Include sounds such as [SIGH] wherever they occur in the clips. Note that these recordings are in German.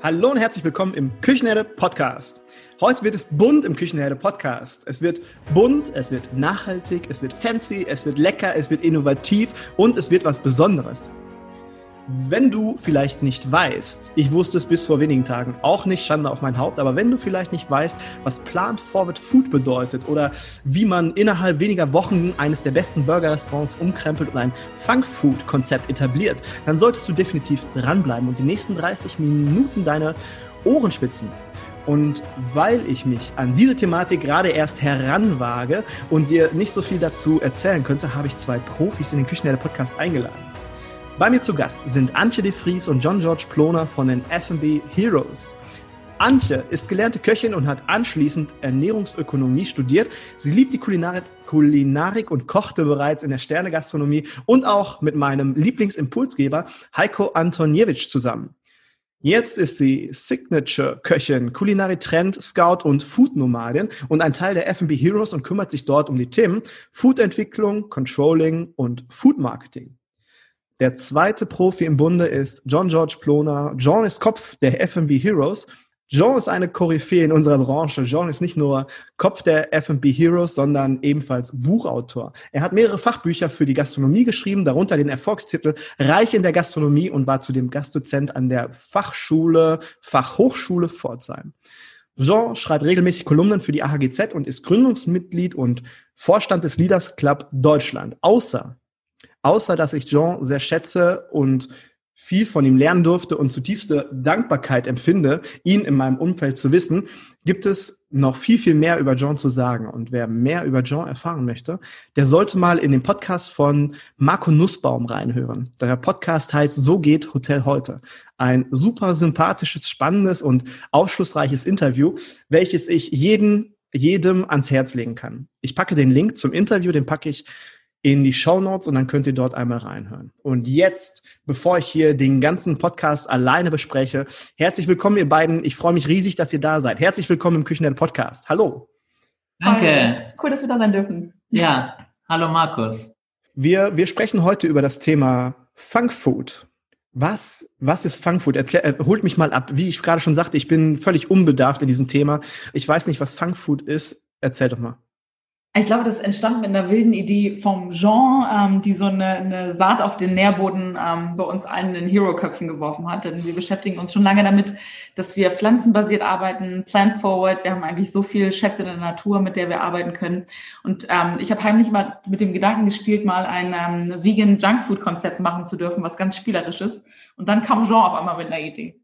Hallo und herzlich willkommen im Küchenherde Podcast. Heute wird es bunt im Küchenherde Podcast. Es wird bunt, es wird nachhaltig, es wird fancy, es wird lecker, es wird innovativ und es wird was Besonderes. Wenn du vielleicht nicht weißt, ich wusste es bis vor wenigen Tagen auch nicht, Schande auf mein Haupt, aber wenn du vielleicht nicht weißt, was Plant Forward Food bedeutet oder wie man innerhalb weniger Wochen eines der besten Burgerrestaurants umkrempelt und ein Funk Food Konzept etabliert, dann solltest du definitiv dranbleiben und die nächsten 30 Minuten deine Ohren spitzen. Und weil ich mich an diese Thematik gerade erst heranwage und dir nicht so viel dazu erzählen könnte, habe ich zwei Profis in den Küchenherde Podcast eingeladen. Bei mir zu Gast sind Antje de Vries und John George Ploner von den F&B Heroes. Antje ist gelernte Köchin und hat anschließend Ernährungsökonomie studiert. Sie liebt die Kulinarik, Kulinarik und kochte bereits in der Sternegastronomie und auch mit meinem Lieblingsimpulsgeber Heiko Antoniewicz zusammen. Jetzt ist sie Signature-Köchin, Kulinary-Trend, Scout und Food-Nomadin und ein Teil der F&B Heroes und kümmert sich dort um die Themen Food-Entwicklung, Controlling und Food-Marketing. Der zweite Profi im Bunde ist John George Ploner. John ist Kopf der F&B Heroes. John ist eine Koryphäe in unserer Branche. John ist nicht nur Kopf der F&B Heroes, sondern ebenfalls Buchautor. Er hat mehrere Fachbücher für die Gastronomie geschrieben, darunter den Erfolgstitel Reich in der Gastronomie und war zudem Gastdozent an der Fachschule, Fachhochschule Pforzheim. Jean schreibt regelmäßig Kolumnen für die AHGZ und ist Gründungsmitglied und Vorstand des Leaders Club Deutschland. Außer außer dass ich Jean sehr schätze und viel von ihm lernen durfte und zutiefste Dankbarkeit empfinde, ihn in meinem Umfeld zu wissen, gibt es noch viel, viel mehr über John zu sagen. Und wer mehr über John erfahren möchte, der sollte mal in den Podcast von Marco Nussbaum reinhören. Der Podcast heißt So geht Hotel heute. Ein super sympathisches, spannendes und aufschlussreiches Interview, welches ich jeden, jedem ans Herz legen kann. Ich packe den Link zum Interview, den packe ich in die Show Notes und dann könnt ihr dort einmal reinhören. Und jetzt, bevor ich hier den ganzen Podcast alleine bespreche, herzlich willkommen ihr beiden. Ich freue mich riesig, dass ihr da seid. Herzlich willkommen im Küchennet Podcast. Hallo. Danke. Cool, dass wir da sein dürfen. Ja, hallo Markus. Wir, wir sprechen heute über das Thema Funk Food. Was, was ist Funk Food? Erklär, äh, holt mich mal ab. Wie ich gerade schon sagte, ich bin völlig unbedarft in diesem Thema. Ich weiß nicht, was Funk Food ist. Erzähl doch mal. Ich glaube, das entstand mit einer wilden Idee vom Jean, ähm, die so eine, eine, Saat auf den Nährboden ähm, bei uns allen in Hero-Köpfen geworfen hat. Denn wir beschäftigen uns schon lange damit, dass wir pflanzenbasiert arbeiten, plant forward. Wir haben eigentlich so viel Schätze in der Natur, mit der wir arbeiten können. Und ähm, ich habe heimlich mal mit dem Gedanken gespielt, mal ein ähm, vegan Junkfood-Konzept machen zu dürfen, was ganz spielerisch ist. Und dann kam Jean auf einmal mit einer Idee.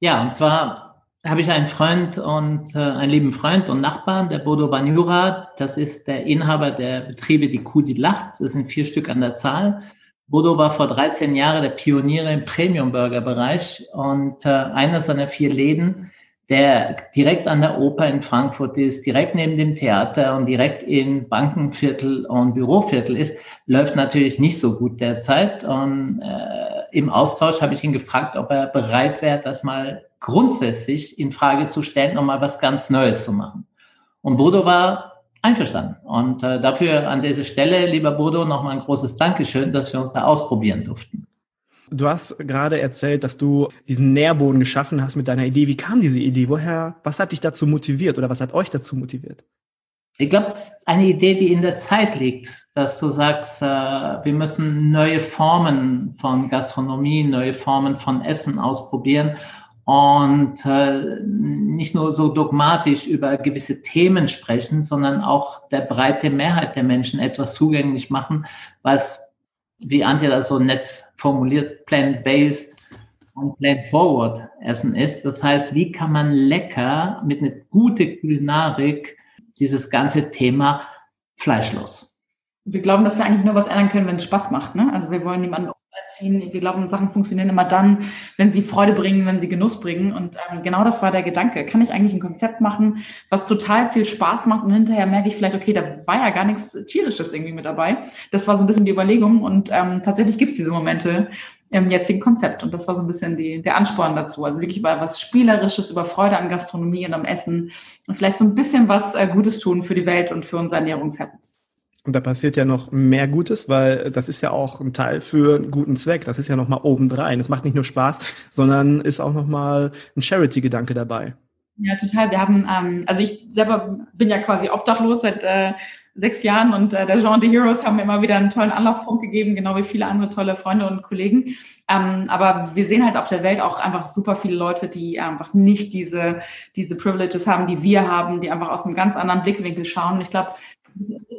Ja, und zwar habe ich einen Freund und äh, einen lieben Freund und Nachbarn, der Bodo Banyura. Das ist der Inhaber der Betriebe Die Kuh, die lacht. Das sind vier Stück an der Zahl. Bodo war vor 13 Jahren der Pionier im Premium-Burger-Bereich und äh, einer seiner vier Läden, der direkt an der Oper in Frankfurt ist, direkt neben dem Theater und direkt in Bankenviertel und Büroviertel ist, läuft natürlich nicht so gut derzeit. Und äh, im Austausch habe ich ihn gefragt, ob er bereit wäre, das mal grundsätzlich in Frage zu stellen, um mal was ganz Neues zu machen. Und Bodo war einverstanden. Und äh, dafür an dieser Stelle, lieber Bodo, nochmal ein großes Dankeschön, dass wir uns da ausprobieren durften. Du hast gerade erzählt, dass du diesen Nährboden geschaffen hast mit deiner Idee. Wie kam diese Idee? Woher, was hat dich dazu motiviert oder was hat euch dazu motiviert? Ich glaube, es ist eine Idee, die in der Zeit liegt, dass du sagst, äh, wir müssen neue Formen von Gastronomie, neue Formen von Essen ausprobieren und äh, nicht nur so dogmatisch über gewisse Themen sprechen, sondern auch der breite Mehrheit der Menschen etwas zugänglich machen, was wie Antje das so nett formuliert, plant-based und plant-forward Essen ist. Das heißt, wie kann man lecker mit einer guten Kulinarik dieses ganze Thema fleischlos? Wir glauben, dass wir eigentlich nur was ändern können, wenn es Spaß macht. Ne? Also wir wollen niemanden erziehen. Wir glauben, Sachen funktionieren immer dann, wenn sie Freude bringen, wenn sie Genuss bringen. Und ähm, genau das war der Gedanke. Kann ich eigentlich ein Konzept machen, was total viel Spaß macht und hinterher merke ich vielleicht, okay, da war ja gar nichts Tierisches irgendwie mit dabei. Das war so ein bisschen die Überlegung und ähm, tatsächlich gibt es diese Momente im jetzigen Konzept. Und das war so ein bisschen die, der Ansporn dazu. Also wirklich über was Spielerisches, über Freude an Gastronomie und am Essen und vielleicht so ein bisschen was äh, Gutes tun für die Welt und für unser Ernährungshabits. Und da passiert ja noch mehr Gutes, weil das ist ja auch ein Teil für einen guten Zweck. Das ist ja noch mal obendrein. Es macht nicht nur Spaß, sondern ist auch noch mal ein Charity-Gedanke dabei. Ja, total. Wir haben, ähm, also ich selber bin ja quasi obdachlos seit äh, sechs Jahren und äh, der Jean the Heroes haben mir immer wieder einen tollen Anlaufpunkt gegeben, genau wie viele andere tolle Freunde und Kollegen. Ähm, aber wir sehen halt auf der Welt auch einfach super viele Leute, die einfach nicht diese, diese Privileges haben, die wir haben, die einfach aus einem ganz anderen Blickwinkel schauen. Und ich glaube,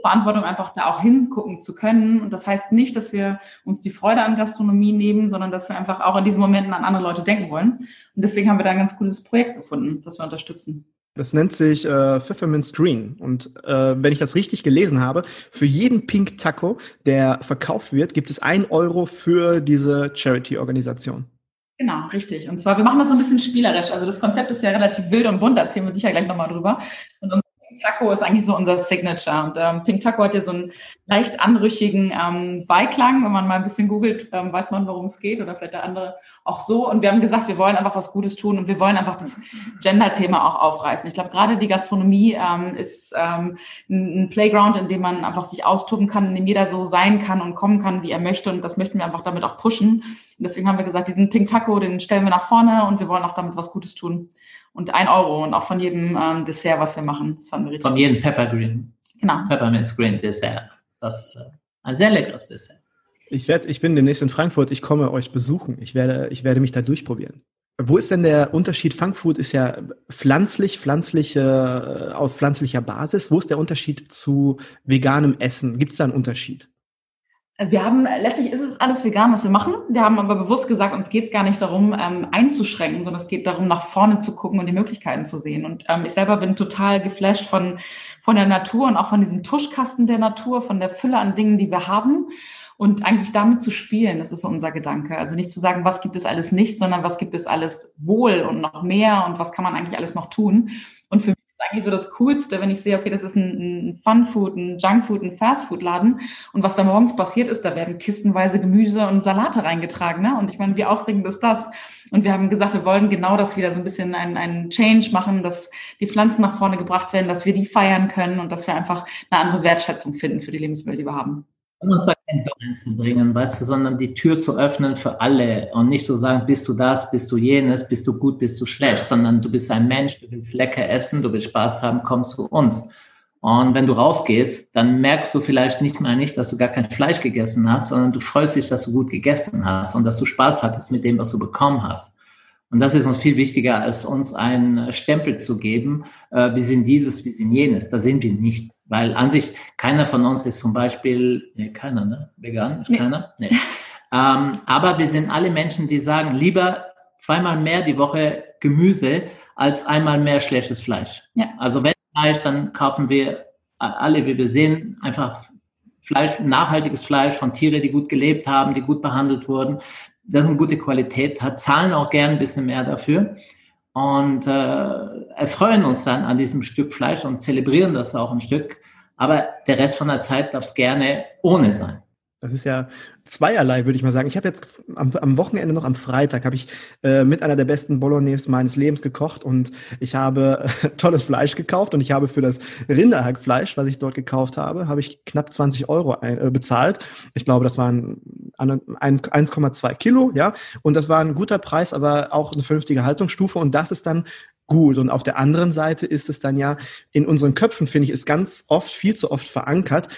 Verantwortung einfach da auch hingucken zu können. Und das heißt nicht, dass wir uns die Freude an Gastronomie nehmen, sondern dass wir einfach auch in diesen Momenten an andere Leute denken wollen. Und deswegen haben wir da ein ganz cooles Projekt gefunden, das wir unterstützen. Das nennt sich äh, Pfefferminz Green. Und äh, wenn ich das richtig gelesen habe, für jeden Pink Taco, der verkauft wird, gibt es ein Euro für diese Charity-Organisation. Genau, richtig. Und zwar, wir machen das so ein bisschen spielerisch. Also das Konzept ist ja relativ wild und bunt, da erzählen wir sicher gleich nochmal drüber. Und unser Taco ist eigentlich so unser Signature. Und ähm, Pink Taco hat ja so einen leicht anrüchigen ähm, Beiklang. Wenn man mal ein bisschen googelt, ähm, weiß man, worum es geht oder vielleicht der andere auch so. Und wir haben gesagt, wir wollen einfach was Gutes tun und wir wollen einfach das Gender-Thema auch aufreißen. Ich glaube, gerade die Gastronomie ähm, ist ähm, ein Playground, in dem man einfach sich austoben kann, in dem jeder so sein kann und kommen kann, wie er möchte. Und das möchten wir einfach damit auch pushen. Und deswegen haben wir gesagt, diesen Pink Taco, den stellen wir nach vorne und wir wollen auch damit was Gutes tun und ein Euro und auch von jedem ähm, Dessert, was wir machen. Das fanden wir richtig. Von jedem Peppergreen. Genau. Peppermint Green Dessert. Das äh, ein sehr leckeres Dessert. Ich werde, ich bin demnächst in Frankfurt. Ich komme euch besuchen. Ich werde, ich werde mich da durchprobieren. Wo ist denn der Unterschied? Funkfood ist ja pflanzlich, pflanzliche, äh, auf pflanzlicher Basis. Wo ist der Unterschied zu veganem Essen? Gibt es da einen Unterschied? Wir haben, letztlich ist es alles vegan, was wir machen. Wir haben aber bewusst gesagt, uns geht es gar nicht darum, ähm, einzuschränken, sondern es geht darum, nach vorne zu gucken und die Möglichkeiten zu sehen. Und ähm, ich selber bin total geflasht von, von der Natur und auch von diesem Tuschkasten der Natur, von der Fülle an Dingen, die wir haben. Und eigentlich damit zu spielen, das ist so unser Gedanke. Also nicht zu sagen, was gibt es alles nicht, sondern was gibt es alles wohl und noch mehr und was kann man eigentlich alles noch tun. Und für ist eigentlich so das Coolste, wenn ich sehe, okay, das ist ein, ein Fun-Food, ein Junk-Food, ein Fast-Food-Laden. Und was da morgens passiert ist, da werden kistenweise Gemüse und Salate reingetragen. Ne? Und ich meine, wie aufregend ist das? Und wir haben gesagt, wir wollen genau das wieder so ein bisschen einen, einen Change machen, dass die Pflanzen nach vorne gebracht werden, dass wir die feiern können und dass wir einfach eine andere Wertschätzung finden für die Lebensmittel, die wir haben um uns einzubringen, weißt du, sondern die Tür zu öffnen für alle und nicht so sagen, bist du das, bist du jenes, bist du gut, bist du schlecht, sondern du bist ein Mensch, du willst lecker essen, du willst Spaß haben, kommst zu uns. Und wenn du rausgehst, dann merkst du vielleicht nicht mal nicht, dass du gar kein Fleisch gegessen hast, sondern du freust dich, dass du gut gegessen hast und dass du Spaß hattest mit dem, was du bekommen hast. Und das ist uns viel wichtiger, als uns einen Stempel zu geben, äh, wir sind dieses, wir sind jenes. Da sind wir nicht. Weil an sich, keiner von uns ist zum Beispiel, nee, keiner, ne? Vegan? Nee. keiner? Nee. [LAUGHS] ähm, aber wir sind alle Menschen, die sagen, lieber zweimal mehr die Woche Gemüse als einmal mehr schlechtes Fleisch. Ja. Also wenn Fleisch, dann kaufen wir alle, wie wir sehen, einfach Fleisch, nachhaltiges Fleisch von Tieren, die gut gelebt haben, die gut behandelt wurden, das eine gute Qualität hat, zahlen auch gern ein bisschen mehr dafür und äh, erfreuen uns dann an diesem Stück Fleisch und zelebrieren das auch ein Stück. Aber der Rest von der Zeit darf es gerne ohne sein. Das ist ja zweierlei, würde ich mal sagen. Ich habe jetzt am, am, Wochenende noch am Freitag habe ich äh, mit einer der besten Bolognese meines Lebens gekocht und ich habe äh, [LAUGHS] tolles Fleisch gekauft und ich habe für das Rinderhackfleisch, was ich dort gekauft habe, habe ich knapp 20 Euro ein, äh, bezahlt. Ich glaube, das waren 1,2 Kilo, ja, und das war ein guter Preis, aber auch eine vernünftige Haltungsstufe und das ist dann gut. Und auf der anderen Seite ist es dann ja in unseren Köpfen, finde ich, ist ganz oft, viel zu oft verankert,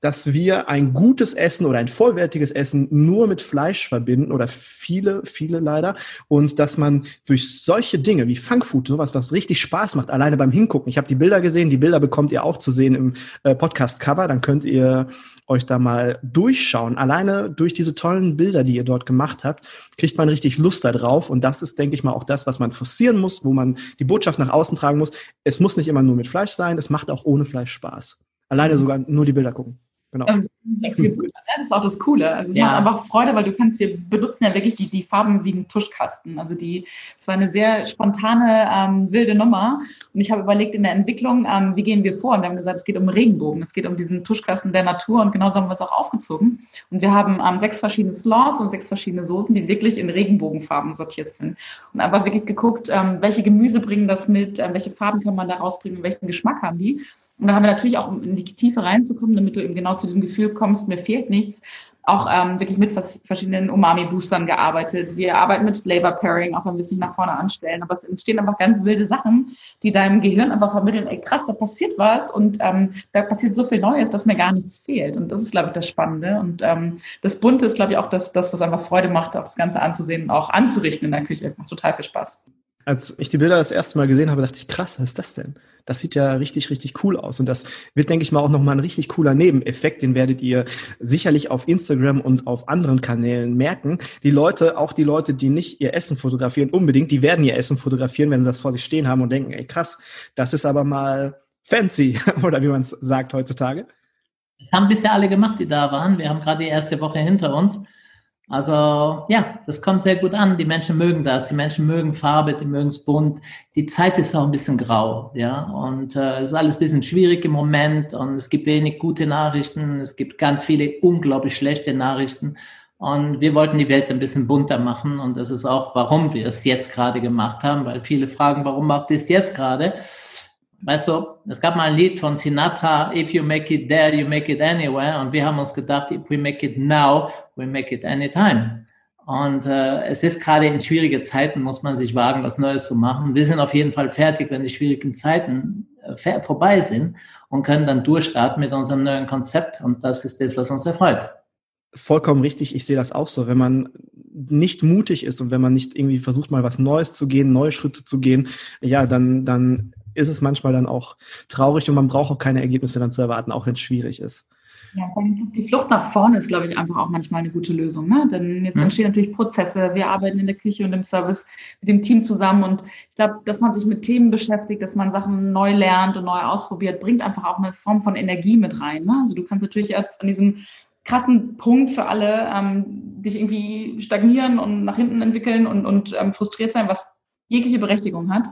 dass wir ein gutes Essen oder ein vollwertiges Essen nur mit Fleisch verbinden oder viele, viele leider. Und dass man durch solche Dinge wie Funkfood, sowas, was richtig Spaß macht, alleine beim Hingucken. Ich habe die Bilder gesehen, die Bilder bekommt ihr auch zu sehen im äh, Podcast-Cover. Dann könnt ihr euch da mal durchschauen. Alleine durch diese tollen Bilder, die ihr dort gemacht habt, kriegt man richtig Lust da drauf. Und das ist, denke ich mal, auch das, was man forcieren muss, wo man die Botschaft nach außen tragen muss. Es muss nicht immer nur mit Fleisch sein, es macht auch ohne Fleisch Spaß. Alleine mhm. sogar nur die Bilder gucken. Genau. Ähm, das ist auch das Coole. Also es ja. macht einfach Freude, weil du kannst, wir benutzen ja wirklich die, die Farben wie einen Tuschkasten. Also die, es war eine sehr spontane, ähm, wilde Nummer. Und ich habe überlegt in der Entwicklung, ähm, wie gehen wir vor? Und wir haben gesagt, es geht um Regenbogen, es geht um diesen Tuschkasten der Natur und genauso haben wir es auch aufgezogen. Und wir haben ähm, sechs verschiedene Slaws und sechs verschiedene Soßen, die wirklich in Regenbogenfarben sortiert sind. Und einfach wirklich geguckt, ähm, welche Gemüse bringen das mit, äh, welche Farben kann man da rausbringen, welchen Geschmack haben die. Und da haben wir natürlich auch, um in die Tiefe reinzukommen, damit du eben genau zu diesem Gefühl kommst, mir fehlt nichts, auch ähm, wirklich mit verschiedenen Umami-Boostern gearbeitet. Wir arbeiten mit Flavor Pairing, auch wenn wir es nicht nach vorne anstellen. Aber es entstehen einfach ganz wilde Sachen, die deinem Gehirn einfach vermitteln, ey krass, da passiert was und ähm, da passiert so viel Neues, dass mir gar nichts fehlt. Und das ist, glaube ich, das Spannende. Und ähm, das Bunte ist, glaube ich, auch das, das, was einfach Freude macht, auch das Ganze anzusehen und auch anzurichten in der Küche. Macht total viel Spaß. Als ich die Bilder das erste Mal gesehen habe, dachte ich, krass, was ist das denn? Das sieht ja richtig, richtig cool aus. Und das wird, denke ich mal, auch nochmal ein richtig cooler Nebeneffekt. Den werdet ihr sicherlich auf Instagram und auf anderen Kanälen merken. Die Leute, auch die Leute, die nicht ihr Essen fotografieren, unbedingt, die werden ihr Essen fotografieren, wenn sie das vor sich stehen haben und denken, ey krass, das ist aber mal fancy, [LAUGHS] oder wie man es sagt heutzutage. Das haben bisher alle gemacht, die da waren. Wir haben gerade die erste Woche hinter uns. Also ja, das kommt sehr gut an. Die Menschen mögen das. Die Menschen mögen Farbe, die mögen es bunt. Die Zeit ist auch ein bisschen grau, ja. Und äh, es ist alles ein bisschen schwierig im Moment und es gibt wenig gute Nachrichten. Es gibt ganz viele unglaublich schlechte Nachrichten. Und wir wollten die Welt ein bisschen bunter machen. Und das ist auch, warum wir es jetzt gerade gemacht haben, weil viele fragen, warum macht ihr es jetzt gerade? Weißt du, es gab mal ein Lied von Sinatra, If you make it there, you make it anywhere. Und wir haben uns gedacht, if we make it now, we make it anytime. Und äh, es ist gerade in schwierigen Zeiten, muss man sich wagen, was Neues zu machen. Wir sind auf jeden Fall fertig, wenn die schwierigen Zeiten äh, vorbei sind und können dann durchstarten mit unserem neuen Konzept. Und das ist das, was uns erfreut. Vollkommen richtig, ich sehe das auch so. Wenn man nicht mutig ist und wenn man nicht irgendwie versucht, mal was Neues zu gehen, neue Schritte zu gehen, ja, dann, dann ist es manchmal dann auch traurig und man braucht auch keine Ergebnisse dann zu erwarten, auch wenn es schwierig ist. Ja, die Flucht nach vorne ist, glaube ich, einfach auch manchmal eine gute Lösung. Ne? Denn jetzt mhm. entstehen natürlich Prozesse. Wir arbeiten in der Küche und im Service mit dem Team zusammen. Und ich glaube, dass man sich mit Themen beschäftigt, dass man Sachen neu lernt und neu ausprobiert, bringt einfach auch eine Form von Energie mit rein. Ne? Also du kannst natürlich jetzt an diesem krassen Punkt für alle ähm, dich irgendwie stagnieren und nach hinten entwickeln und, und ähm, frustriert sein, was jegliche Berechtigung hat.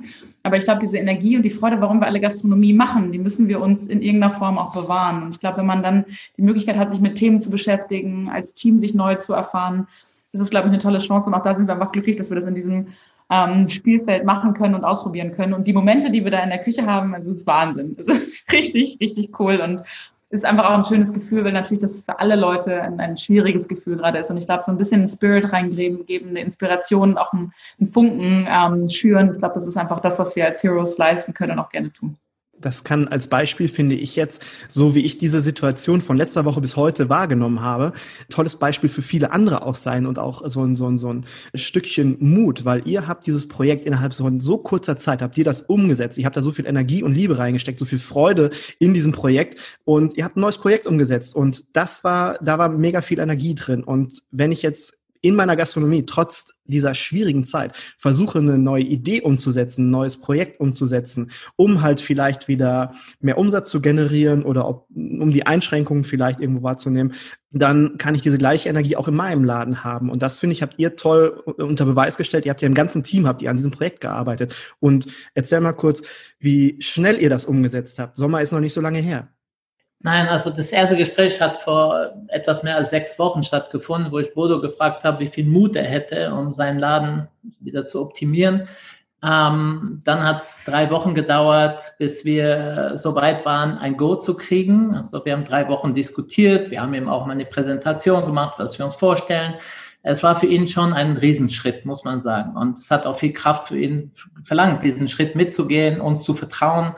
Aber ich glaube, diese Energie und die Freude, warum wir alle Gastronomie machen, die müssen wir uns in irgendeiner Form auch bewahren. Und ich glaube, wenn man dann die Möglichkeit hat, sich mit Themen zu beschäftigen, als Team sich neu zu erfahren, ist es, glaube ich, eine tolle Chance. Und auch da sind wir einfach glücklich, dass wir das in diesem ähm, Spielfeld machen können und ausprobieren können. Und die Momente, die wir da in der Küche haben, also es ist Wahnsinn. Es ist [LAUGHS] richtig, richtig cool. Und ist einfach auch ein schönes Gefühl, weil natürlich das für alle Leute ein, ein schwieriges Gefühl gerade ist. Und ich glaube, so ein bisschen Spirit reingeben, geben, eine Inspiration, auch einen, einen Funken ähm, schüren. Ich glaube, das ist einfach das, was wir als Heroes leisten können und auch gerne tun das kann als Beispiel, finde ich jetzt, so wie ich diese Situation von letzter Woche bis heute wahrgenommen habe, tolles Beispiel für viele andere auch sein und auch so ein, so ein, so ein Stückchen Mut, weil ihr habt dieses Projekt innerhalb von so kurzer Zeit, habt ihr das umgesetzt. Ihr habt da so viel Energie und Liebe reingesteckt, so viel Freude in diesem Projekt und ihr habt ein neues Projekt umgesetzt und das war, da war mega viel Energie drin und wenn ich jetzt in meiner Gastronomie trotz dieser schwierigen Zeit versuche, eine neue Idee umzusetzen, ein neues Projekt umzusetzen, um halt vielleicht wieder mehr Umsatz zu generieren oder ob, um die Einschränkungen vielleicht irgendwo wahrzunehmen, dann kann ich diese gleiche Energie auch in meinem Laden haben. Und das finde ich, habt ihr toll unter Beweis gestellt. Ihr habt ja im ganzen Team habt ihr an diesem Projekt gearbeitet. Und erzähl mal kurz, wie schnell ihr das umgesetzt habt. Sommer ist noch nicht so lange her. Nein, also das erste Gespräch hat vor etwas mehr als sechs Wochen stattgefunden, wo ich Bodo gefragt habe, wie viel Mut er hätte, um seinen Laden wieder zu optimieren. Ähm, dann hat es drei Wochen gedauert, bis wir so weit waren, ein Go zu kriegen. Also wir haben drei Wochen diskutiert, wir haben ihm auch mal eine Präsentation gemacht, was wir uns vorstellen. Es war für ihn schon ein Riesenschritt, muss man sagen. Und es hat auch viel Kraft für ihn verlangt, diesen Schritt mitzugehen, uns zu vertrauen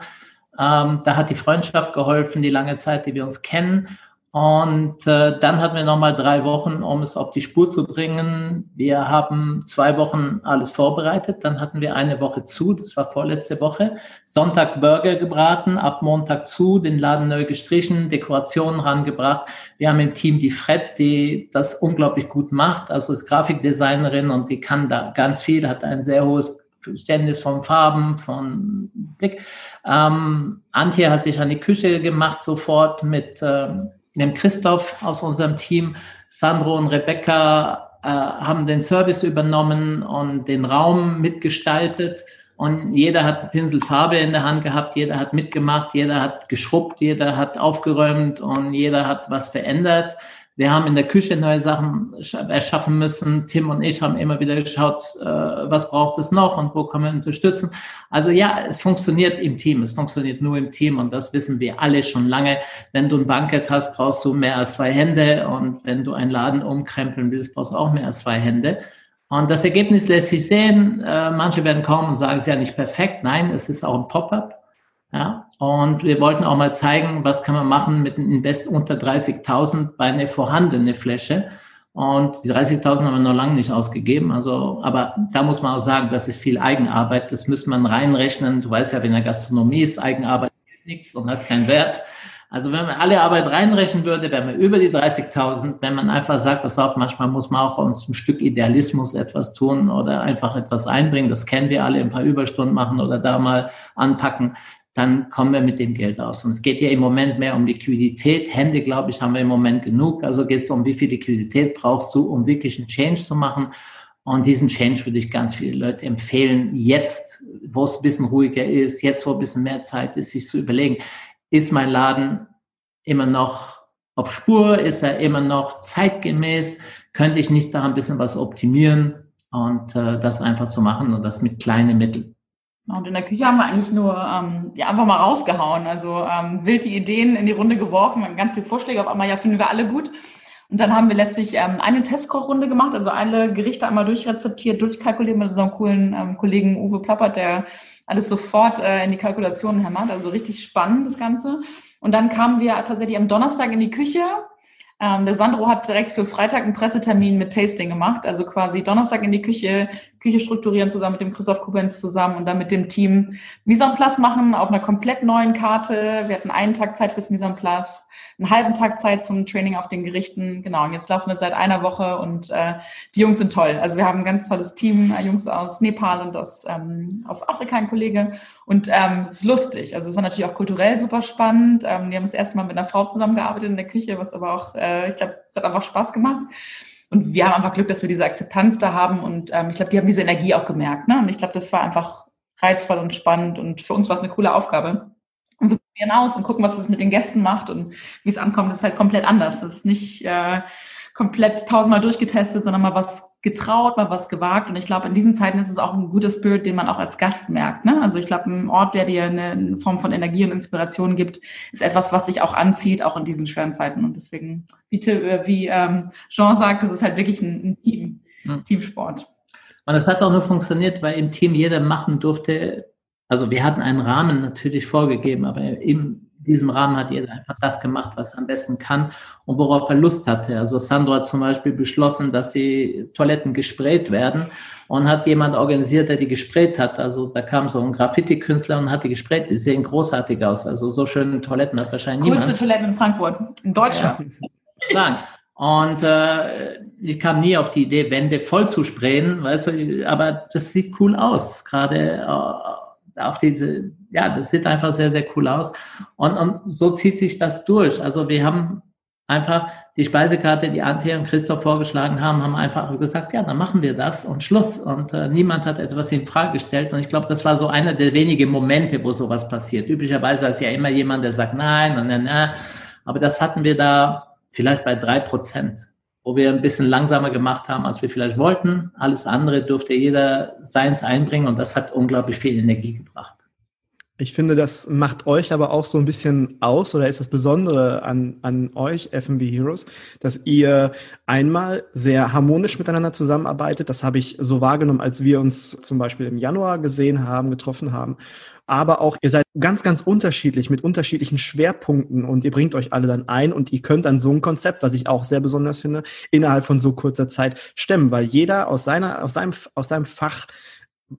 ähm, da hat die Freundschaft geholfen, die lange Zeit, die wir uns kennen. Und äh, dann hatten wir nochmal drei Wochen, um es auf die Spur zu bringen. Wir haben zwei Wochen alles vorbereitet. Dann hatten wir eine Woche zu, das war vorletzte Woche. Sonntag Burger gebraten, ab Montag zu, den Laden neu gestrichen, Dekorationen rangebracht. Wir haben im Team die Fred, die das unglaublich gut macht. Also ist Grafikdesignerin und die kann da ganz viel, hat ein sehr hohes Verständnis von Farben, von Blick. Ähm, Antje hat sich an die Küche gemacht sofort mit ähm, dem Christoph aus unserem Team. Sandro und Rebecca äh, haben den Service übernommen und den Raum mitgestaltet. Und jeder hat Pinselfarbe in der Hand gehabt, jeder hat mitgemacht, jeder hat geschrubbt, jeder hat aufgeräumt und jeder hat was verändert. Wir haben in der Küche neue Sachen erschaffen müssen. Tim und ich haben immer wieder geschaut, äh, was braucht es noch und wo können wir unterstützen. Also ja, es funktioniert im Team. Es funktioniert nur im Team und das wissen wir alle schon lange. Wenn du ein Bankett hast, brauchst du mehr als zwei Hände und wenn du einen Laden umkrempeln willst, brauchst du auch mehr als zwei Hände. Und das Ergebnis lässt sich sehen. Äh, manche werden kommen und sagen, es ist ja nicht perfekt. Nein, es ist auch ein Pop-up. Ja, und wir wollten auch mal zeigen, was kann man machen mit einem Invest unter 30.000 bei einer vorhandenen Fläche. Und die 30.000 haben wir noch lange nicht ausgegeben. Also, aber da muss man auch sagen, das ist viel Eigenarbeit. Das muss man reinrechnen. Du weißt ja, wenn der Gastronomie ist, Eigenarbeit nichts und hat keinen Wert. Also wenn man alle Arbeit reinrechnen würde, wären wir über die 30.000. Wenn man einfach sagt, pass auf, manchmal muss man auch uns ein Stück Idealismus etwas tun oder einfach etwas einbringen. Das kennen wir alle, ein paar Überstunden machen oder da mal anpacken dann kommen wir mit dem Geld aus. Und es geht ja im Moment mehr um Liquidität. Hände, glaube ich, haben wir im Moment genug. Also geht es um, wie viel Liquidität brauchst du, um wirklich einen Change zu machen. Und diesen Change würde ich ganz viele Leute empfehlen, jetzt, wo es ein bisschen ruhiger ist, jetzt, wo ein bisschen mehr Zeit ist, sich zu überlegen, ist mein Laden immer noch auf Spur? Ist er immer noch zeitgemäß? Könnte ich nicht da ein bisschen was optimieren und äh, das einfach zu machen und das mit kleinen Mitteln? Und in der Küche haben wir eigentlich nur ähm, ja, einfach mal rausgehauen. Also ähm, wild die Ideen in die Runde geworfen, ganz viele Vorschläge auf einmal, ja, finden wir alle gut. Und dann haben wir letztlich ähm, eine Testkochrunde gemacht, also alle Gerichte einmal durchrezeptiert, durchkalkuliert mit unserem coolen ähm, Kollegen Uwe Plappert, der alles sofort äh, in die Kalkulationen hämmert. Also richtig spannend das Ganze. Und dann kamen wir tatsächlich am Donnerstag in die Küche ähm, der Sandro hat direkt für Freitag einen Pressetermin mit Tasting gemacht, also quasi Donnerstag in die Küche, Küche strukturieren zusammen mit dem Christoph Kubenz zusammen und dann mit dem Team Mise en place machen auf einer komplett neuen Karte. Wir hatten einen Tag Zeit fürs Mise en place, einen halben Tag Zeit zum Training auf den Gerichten. Genau, und jetzt laufen wir seit einer Woche und äh, die Jungs sind toll. Also wir haben ein ganz tolles Team, äh, Jungs aus Nepal und aus, ähm, aus Afrika, ein Kollege. Und ähm, es ist lustig. Also es war natürlich auch kulturell super spannend. Ähm, die haben das erste Mal mit einer Frau zusammengearbeitet in der Küche, was aber auch, äh, ich glaube, es hat einfach Spaß gemacht. Und wir haben einfach Glück, dass wir diese Akzeptanz da haben. Und ähm, ich glaube, die haben diese Energie auch gemerkt. Ne? Und ich glaube, das war einfach reizvoll und spannend. Und für uns war es eine coole Aufgabe. Und wir probieren aus und gucken, was das mit den Gästen macht und wie es ankommt. Das ist halt komplett anders. Das ist nicht äh, komplett tausendmal durchgetestet, sondern mal was getraut, mal was gewagt. Und ich glaube, in diesen Zeiten ist es auch ein guter Spirit, den man auch als Gast merkt. Ne? Also ich glaube, ein Ort, der dir eine Form von Energie und Inspiration gibt, ist etwas, was sich auch anzieht, auch in diesen schweren Zeiten. Und deswegen, wie, äh, wie ähm, Jean sagt, das ist halt wirklich ein, ein Team, mhm. Teamsport. Und es hat auch nur funktioniert, weil im Team jeder machen durfte. Also wir hatten einen Rahmen natürlich vorgegeben, aber im diesem Rahmen hat jeder einfach das gemacht, was er am besten kann und worauf er Lust hatte. Also Sandro hat zum Beispiel beschlossen, dass die Toiletten gesprayt werden und hat jemand organisiert, der die gesprayt hat. Also da kam so ein Graffiti-Künstler und hat die gesprayt. Die sehen großartig aus. Also so schöne Toiletten hat wahrscheinlich Coolste niemand. Toiletten in Frankfurt, in Deutschland. Ja. Und äh, ich kam nie auf die Idee, Wände voll zu sprayen, weißt du, aber das sieht cool aus, gerade äh, auf diese, ja, das sieht einfach sehr, sehr cool aus. Und, und so zieht sich das durch. Also wir haben einfach die Speisekarte, die Antje und Christoph vorgeschlagen haben, haben einfach gesagt, ja, dann machen wir das und Schluss. Und äh, niemand hat etwas in Frage gestellt. Und ich glaube, das war so einer der wenigen Momente, wo sowas passiert. Üblicherweise ist ja immer jemand, der sagt nein und nein, nein. Aber das hatten wir da vielleicht bei drei Prozent wo wir ein bisschen langsamer gemacht haben, als wir vielleicht wollten. Alles andere durfte jeder seins einbringen und das hat unglaublich viel Energie gebracht. Ich finde, das macht euch aber auch so ein bisschen aus oder ist das Besondere an, an euch, FB Heroes, dass ihr einmal sehr harmonisch miteinander zusammenarbeitet. Das habe ich so wahrgenommen, als wir uns zum Beispiel im Januar gesehen haben, getroffen haben. Aber auch ihr seid ganz, ganz unterschiedlich mit unterschiedlichen Schwerpunkten und ihr bringt euch alle dann ein und ihr könnt dann so ein Konzept, was ich auch sehr besonders finde, innerhalb von so kurzer Zeit stemmen, weil jeder aus seiner, aus seinem, aus seinem Fach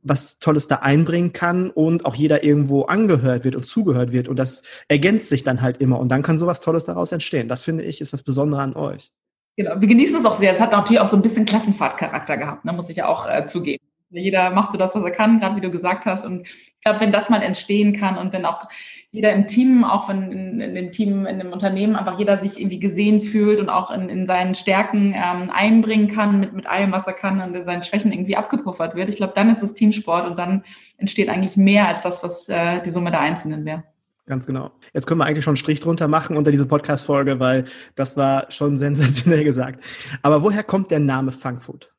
was Tolles da einbringen kann und auch jeder irgendwo angehört wird und zugehört wird. Und das ergänzt sich dann halt immer. Und dann kann sowas Tolles daraus entstehen. Das finde ich, ist das Besondere an euch. Genau, wir genießen es auch sehr. Es hat natürlich auch so ein bisschen Klassenfahrtcharakter gehabt, ne, muss ich ja auch äh, zugeben. Jeder macht so das, was er kann, gerade wie du gesagt hast. Und ich glaube, wenn das mal entstehen kann und wenn auch jeder im Team, auch wenn in, in, dem Team, in dem Unternehmen einfach jeder sich irgendwie gesehen fühlt und auch in, in seinen Stärken ähm, einbringen kann mit, mit allem, was er kann und in seinen Schwächen irgendwie abgepuffert wird. Ich glaube, dann ist es Teamsport und dann entsteht eigentlich mehr als das, was äh, die Summe der Einzelnen wäre. Ganz genau. Jetzt können wir eigentlich schon einen Strich drunter machen unter diese Podcast-Folge, weil das war schon [LAUGHS] sensationell gesagt. Aber woher kommt der Name Funkfood?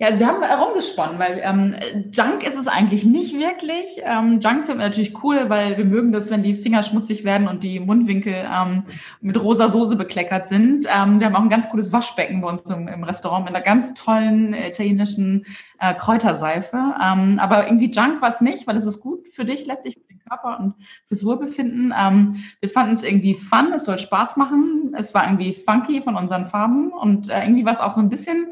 Ja, also wir haben herumgesponnen, weil ähm, Junk ist es eigentlich nicht wirklich. Ähm, Junk finden wir natürlich cool, weil wir mögen das, wenn die Finger schmutzig werden und die Mundwinkel ähm, mit rosa Soße bekleckert sind. Ähm, wir haben auch ein ganz cooles Waschbecken bei uns im, im Restaurant mit einer ganz tollen italienischen äh, Kräuterseife. Ähm, aber irgendwie Junk war es nicht, weil es ist gut für dich letztlich, für den Körper und fürs Wohlbefinden. Ähm, wir fanden es irgendwie fun, es soll Spaß machen. Es war irgendwie funky von unseren Farben und äh, irgendwie war es auch so ein bisschen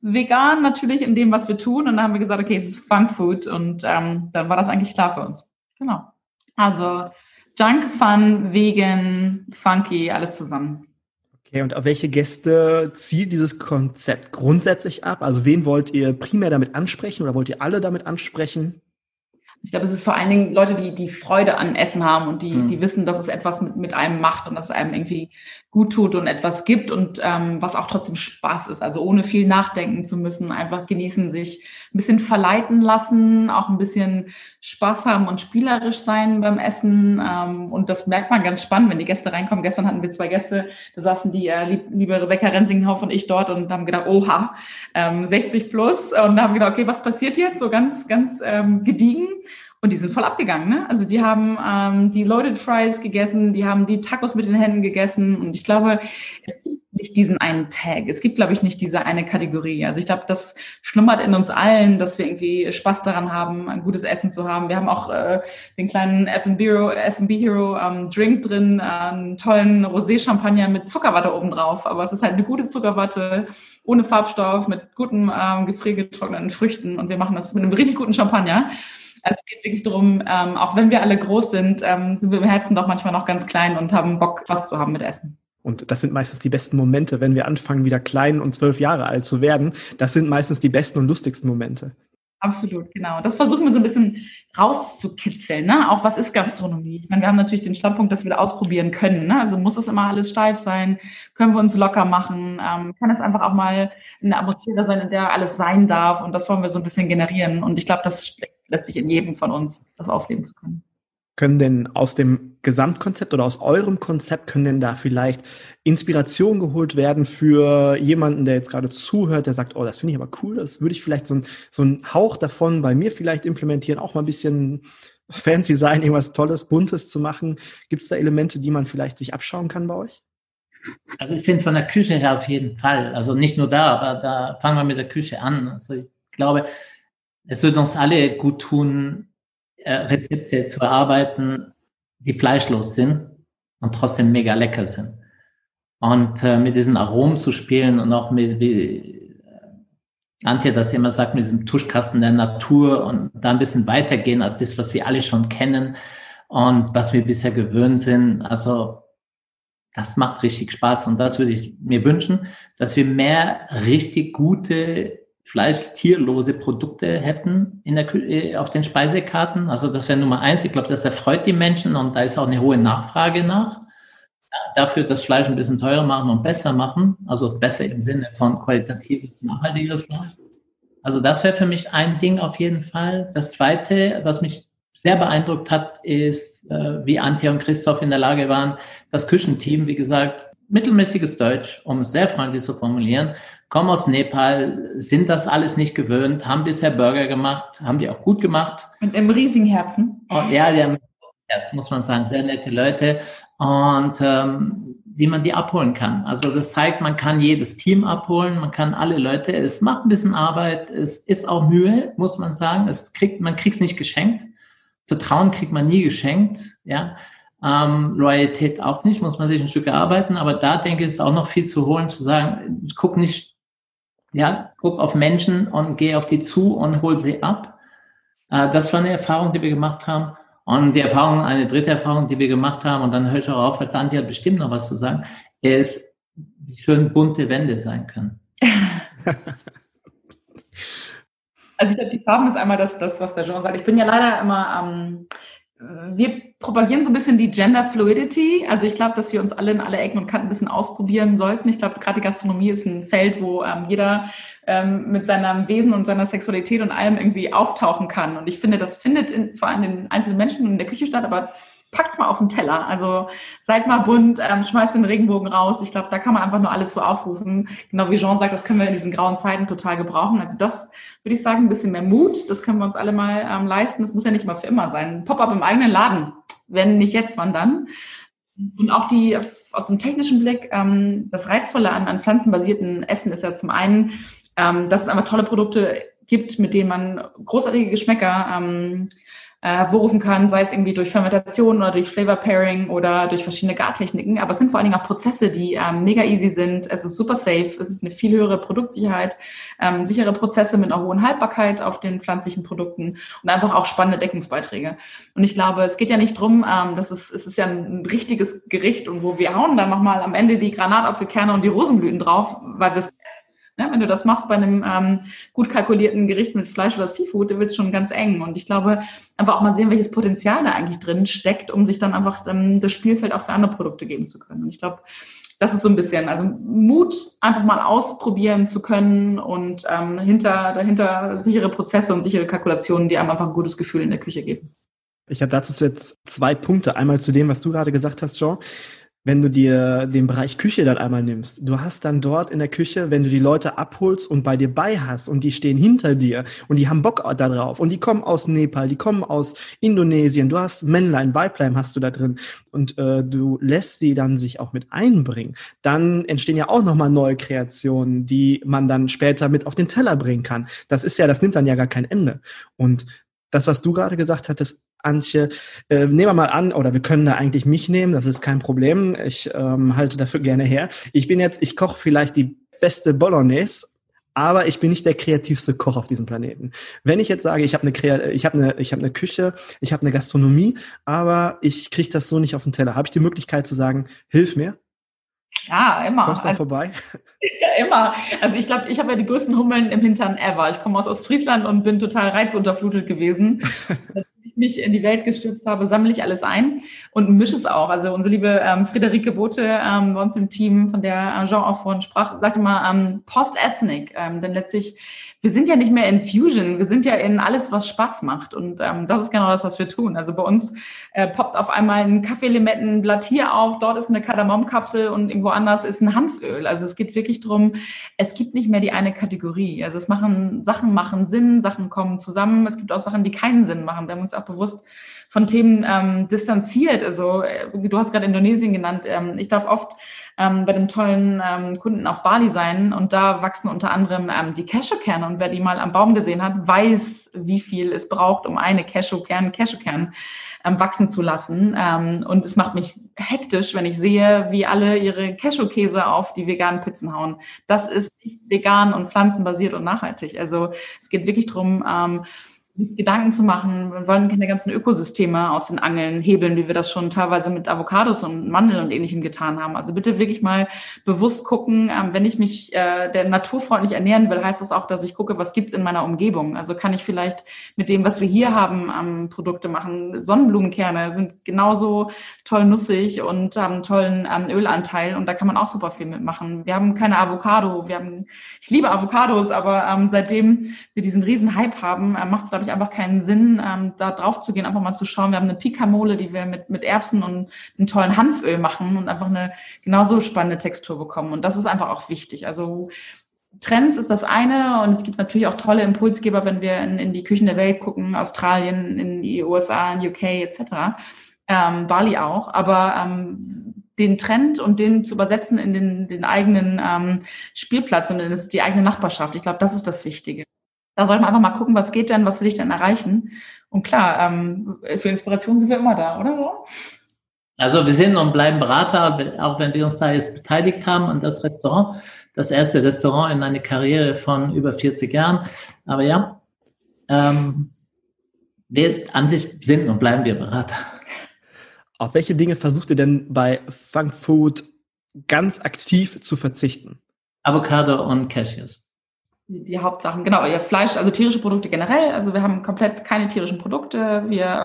vegan natürlich in dem, was wir tun. Und dann haben wir gesagt, okay, es ist Funk Food und ähm, dann war das eigentlich klar für uns. Genau. Also Junk, Fun, Vegan, Funky, alles zusammen. Okay, und auf welche Gäste zielt dieses Konzept grundsätzlich ab? Also wen wollt ihr primär damit ansprechen oder wollt ihr alle damit ansprechen? Ich glaube, es ist vor allen Dingen Leute, die die Freude an Essen haben und die, mhm. die wissen, dass es etwas mit, mit einem macht und dass es einem irgendwie gut tut und etwas gibt und ähm, was auch trotzdem Spaß ist. Also ohne viel nachdenken zu müssen, einfach genießen, sich ein bisschen verleiten lassen, auch ein bisschen Spaß haben und spielerisch sein beim Essen. Ähm, und das merkt man ganz spannend, wenn die Gäste reinkommen. Gestern hatten wir zwei Gäste, da saßen die äh, lieb, liebe Rebecca Rensinghauf und ich dort und haben gedacht, oha, ähm, 60 plus. Und haben gedacht, okay, was passiert jetzt? So ganz, ganz ähm, gediegen. Und die sind voll abgegangen, ne? Also die haben ähm, die Loaded Fries gegessen, die haben die Tacos mit den Händen gegessen. Und ich glaube, es gibt nicht diesen einen Tag. Es gibt, glaube ich, nicht diese eine Kategorie. Also ich glaube, das schlummert in uns allen, dass wir irgendwie Spaß daran haben, ein gutes Essen zu haben. Wir haben auch äh, den kleinen F&B Hero, F&B Hero ähm, Drink drin, äh, einen tollen Rosé-Champagner mit Zuckerwatte obendrauf. Aber es ist halt eine gute Zuckerwatte, ohne Farbstoff, mit guten ähm, gefriergetrockneten Früchten. Und wir machen das mit einem richtig guten Champagner. Also es geht wirklich darum, ähm, auch wenn wir alle groß sind, ähm, sind wir im Herzen doch manchmal noch ganz klein und haben Bock, was zu haben mit Essen. Und das sind meistens die besten Momente, wenn wir anfangen, wieder klein und zwölf Jahre alt zu werden. Das sind meistens die besten und lustigsten Momente. Absolut, genau. Das versuchen wir so ein bisschen rauszukitzeln. Ne? Auch was ist Gastronomie? Ich meine, wir haben natürlich den Standpunkt, dass wir das ausprobieren können. Ne? Also muss es immer alles steif sein? Können wir uns locker machen? Ähm, kann es einfach auch mal eine Atmosphäre sein, in der alles sein darf? Und das wollen wir so ein bisschen generieren. Und ich glaube, das steckt letztlich in jedem von uns, das ausleben zu können. Können denn aus dem Gesamtkonzept oder aus eurem Konzept können denn da vielleicht Inspiration geholt werden für jemanden, der jetzt gerade zuhört, der sagt, oh, das finde ich aber cool, das würde ich vielleicht so, so einen Hauch davon bei mir vielleicht implementieren, auch mal ein bisschen fancy sein, irgendwas Tolles, Buntes zu machen. Gibt es da Elemente, die man vielleicht sich abschauen kann bei euch? Also ich finde von der Küche her auf jeden Fall. Also nicht nur da, aber da fangen wir mit der Küche an. Also ich glaube, es würde uns alle gut tun, äh, Rezepte zu erarbeiten, die fleischlos sind und trotzdem mega lecker sind. Und äh, mit diesen Aromen zu spielen und auch mit, wie äh, Antje das immer sagt, mit diesem Tuschkasten der Natur und da ein bisschen weitergehen als das, was wir alle schon kennen und was wir bisher gewöhnt sind. Also das macht richtig Spaß und das würde ich mir wünschen, dass wir mehr richtig gute fleischtierlose Produkte hätten in der, äh, auf den Speisekarten. Also das wäre Nummer eins. Ich glaube, das erfreut die Menschen und da ist auch eine hohe Nachfrage nach. Dafür das Fleisch ein bisschen teurer machen und besser machen. Also besser im Sinne von qualitatives, nachhaltiges Fleisch. Also das wäre für mich ein Ding auf jeden Fall. Das zweite, was mich sehr beeindruckt hat, ist, äh, wie Antje und Christoph in der Lage waren, das Küchenteam, wie gesagt, mittelmäßiges Deutsch, um es sehr freundlich zu formulieren, kommen aus Nepal, sind das alles nicht gewöhnt, haben bisher Burger gemacht, haben die auch gut gemacht. Mit einem riesigen Herzen. Und ja, die haben das muss man sagen, sehr nette Leute und ähm, wie man die abholen kann. Also das zeigt, man kann jedes Team abholen, man kann alle Leute. Es macht ein bisschen Arbeit, es ist auch Mühe, muss man sagen. Es kriegt, man kriegt es nicht geschenkt. Vertrauen kriegt man nie geschenkt, ja. Ähm, Loyalität auch nicht, muss man sich ein Stück erarbeiten. Aber da denke ich, ist auch noch viel zu holen, zu sagen, guck nicht, ja, guck auf Menschen und geh auf die zu und hol sie ab. Äh, das war eine Erfahrung, die wir gemacht haben. Und die Erfahrung, eine dritte Erfahrung, die wir gemacht haben, und dann höre ich auch auf, als Antje hat bestimmt noch was zu sagen, ist, wie schön bunte Wände sein können. [LAUGHS] Also ich glaube, die Farben ist einmal das, das, was der Jean sagt. Ich bin ja leider immer ähm, wir propagieren so ein bisschen die Gender Fluidity. Also ich glaube, dass wir uns alle in alle Ecken und Kanten ein bisschen ausprobieren sollten. Ich glaube, gerade die Gastronomie ist ein Feld, wo ähm, jeder ähm, mit seinem Wesen und seiner Sexualität und allem irgendwie auftauchen kann. Und ich finde, das findet in, zwar in den einzelnen Menschen in der Küche statt, aber packt's mal auf den Teller. Also seid mal bunt, ähm, schmeißt den Regenbogen raus. Ich glaube, da kann man einfach nur alle zu aufrufen. Genau wie Jean sagt, das können wir in diesen grauen Zeiten total gebrauchen. Also das würde ich sagen, ein bisschen mehr Mut. Das können wir uns alle mal ähm, leisten. Das muss ja nicht mal für immer sein. Pop-up im eigenen Laden. Wenn nicht jetzt, wann dann? Und auch die aus dem technischen Blick, ähm, das Reizvolle an, an pflanzenbasierten Essen ist ja zum einen, ähm, dass es einfach tolle Produkte gibt, mit denen man großartige Geschmäcker ähm, äh, hervorrufen kann, sei es irgendwie durch Fermentation oder durch Flavor Pairing oder durch verschiedene Gartechniken. Aber es sind vor allen Dingen auch Prozesse, die ähm, mega easy sind. Es ist super safe, es ist eine viel höhere Produktsicherheit, ähm, sichere Prozesse mit einer hohen Haltbarkeit auf den pflanzlichen Produkten und einfach auch spannende Deckungsbeiträge. Und ich glaube, es geht ja nicht drum, ähm, dass es, es ist ja ein richtiges Gericht und wo wir hauen dann nochmal am Ende die Granatapfelkerne und die Rosenblüten drauf, weil wir es ja, wenn du das machst bei einem ähm, gut kalkulierten Gericht mit Fleisch oder Seafood, dann wird es schon ganz eng. Und ich glaube, einfach auch mal sehen, welches Potenzial da eigentlich drin steckt, um sich dann einfach ähm, das Spielfeld auch für andere Produkte geben zu können. Und ich glaube, das ist so ein bisschen, also Mut, einfach mal ausprobieren zu können und ähm, hinter, dahinter sichere Prozesse und sichere Kalkulationen, die einem einfach ein gutes Gefühl in der Küche geben. Ich habe dazu jetzt zwei Punkte. Einmal zu dem, was du gerade gesagt hast, Jean wenn du dir den Bereich Küche dann einmal nimmst, du hast dann dort in der Küche, wenn du die Leute abholst und bei dir bei hast und die stehen hinter dir und die haben Bock da drauf und die kommen aus Nepal, die kommen aus Indonesien, du hast Männlein, Weiblein hast du da drin und äh, du lässt sie dann sich auch mit einbringen, dann entstehen ja auch nochmal neue Kreationen, die man dann später mit auf den Teller bringen kann. Das ist ja, das nimmt dann ja gar kein Ende. Und das, was du gerade gesagt hattest, Antje, äh, nehmen wir mal an, oder wir können da eigentlich mich nehmen, das ist kein Problem. Ich ähm, halte dafür gerne her. Ich bin jetzt, ich koche vielleicht die beste Bolognese, aber ich bin nicht der kreativste Koch auf diesem Planeten. Wenn ich jetzt sage, ich habe eine, ich habe eine, ich habe eine Küche, ich habe eine Gastronomie, aber ich kriege das so nicht auf den Teller, habe ich die Möglichkeit zu sagen, hilf mir? Ja, immer. Kommst du also, vorbei? [LAUGHS] Ja, immer. Also ich glaube, ich habe ja die größten Hummeln im Hintern ever. Ich komme aus Ostfriesland und bin total reizunterflutet gewesen. [LAUGHS] mich in die Welt gestürzt habe, sammle ich alles ein und mische es auch. Also unsere liebe ähm, Friederike Bote ähm, bei uns im Team, von der Jean auch vorhin sprach, sagte mal ähm, Post-Ethnic, ähm, denn letztlich wir sind ja nicht mehr in Fusion, wir sind ja in alles, was Spaß macht. Und ähm, das ist genau das, was wir tun. Also bei uns äh, poppt auf einmal ein Kaffeelimettenblatt hier auf, dort ist eine Kardamomkapsel und irgendwo anders ist ein Hanföl. Also es geht wirklich drum, es gibt nicht mehr die eine Kategorie. Also es machen, Sachen machen Sinn, Sachen kommen zusammen. Es gibt auch Sachen, die keinen Sinn machen. Wir haben uns auch bewusst von Themen ähm, distanziert. Also äh, du hast gerade Indonesien genannt. Ähm, ich darf oft ähm, bei dem tollen ähm, Kunden auf Bali sein und da wachsen unter anderem ähm, die Cashewkerne und wer die mal am Baum gesehen hat, weiß, wie viel es braucht, um eine Cashewkern, Cashewkern ähm, wachsen zu lassen. Ähm, und es macht mich hektisch, wenn ich sehe, wie alle ihre Cashewkäse auf die veganen Pizzen hauen. Das ist nicht vegan und pflanzenbasiert und nachhaltig. Also es geht wirklich drum ähm, sich Gedanken zu machen, wir wollen keine ganzen Ökosysteme aus den Angeln hebeln, wie wir das schon teilweise mit Avocados und Mandeln und ähnlichem getan haben. Also bitte wirklich mal bewusst gucken, ähm, wenn ich mich äh, der naturfreundlich ernähren will, heißt das auch, dass ich gucke, was gibt's in meiner Umgebung. Also kann ich vielleicht mit dem, was wir hier haben, ähm, Produkte machen. Sonnenblumenkerne sind genauso toll nussig und haben einen tollen ähm, Ölanteil und da kann man auch super viel mitmachen. Wir haben keine Avocado, wir haben, ich liebe Avocados, aber seitdem wir diesen riesen Hype haben, äh, macht es, glaube ich, einfach keinen Sinn, ähm, da drauf zu gehen, einfach mal zu schauen. Wir haben eine Pikamole, die wir mit, mit Erbsen und einem tollen Hanföl machen und einfach eine genauso spannende Textur bekommen. Und das ist einfach auch wichtig. Also Trends ist das eine und es gibt natürlich auch tolle Impulsgeber, wenn wir in, in die Küchen der Welt gucken, Australien, in die USA, in UK etc. ähm, Bali auch, aber ähm, den Trend und den zu übersetzen in den, den eigenen ähm, Spielplatz und in die eigene Nachbarschaft. Ich glaube, das ist das Wichtige. Da sollte man einfach mal gucken, was geht denn, was will ich denn erreichen. Und klar, ähm, für Inspiration sind wir immer da, oder Also wir sind und bleiben Berater, auch wenn wir uns da jetzt beteiligt haben an das Restaurant. Das erste Restaurant in einer Karriere von über 40 Jahren. Aber ja, ähm, wir an sich sind und bleiben wir Berater. Auf welche Dinge versucht ihr denn bei Funk Food ganz aktiv zu verzichten? Avocado und Cashews. Die, die Hauptsachen, genau, ihr Fleisch, also tierische Produkte generell. Also wir haben komplett keine tierischen Produkte. Wir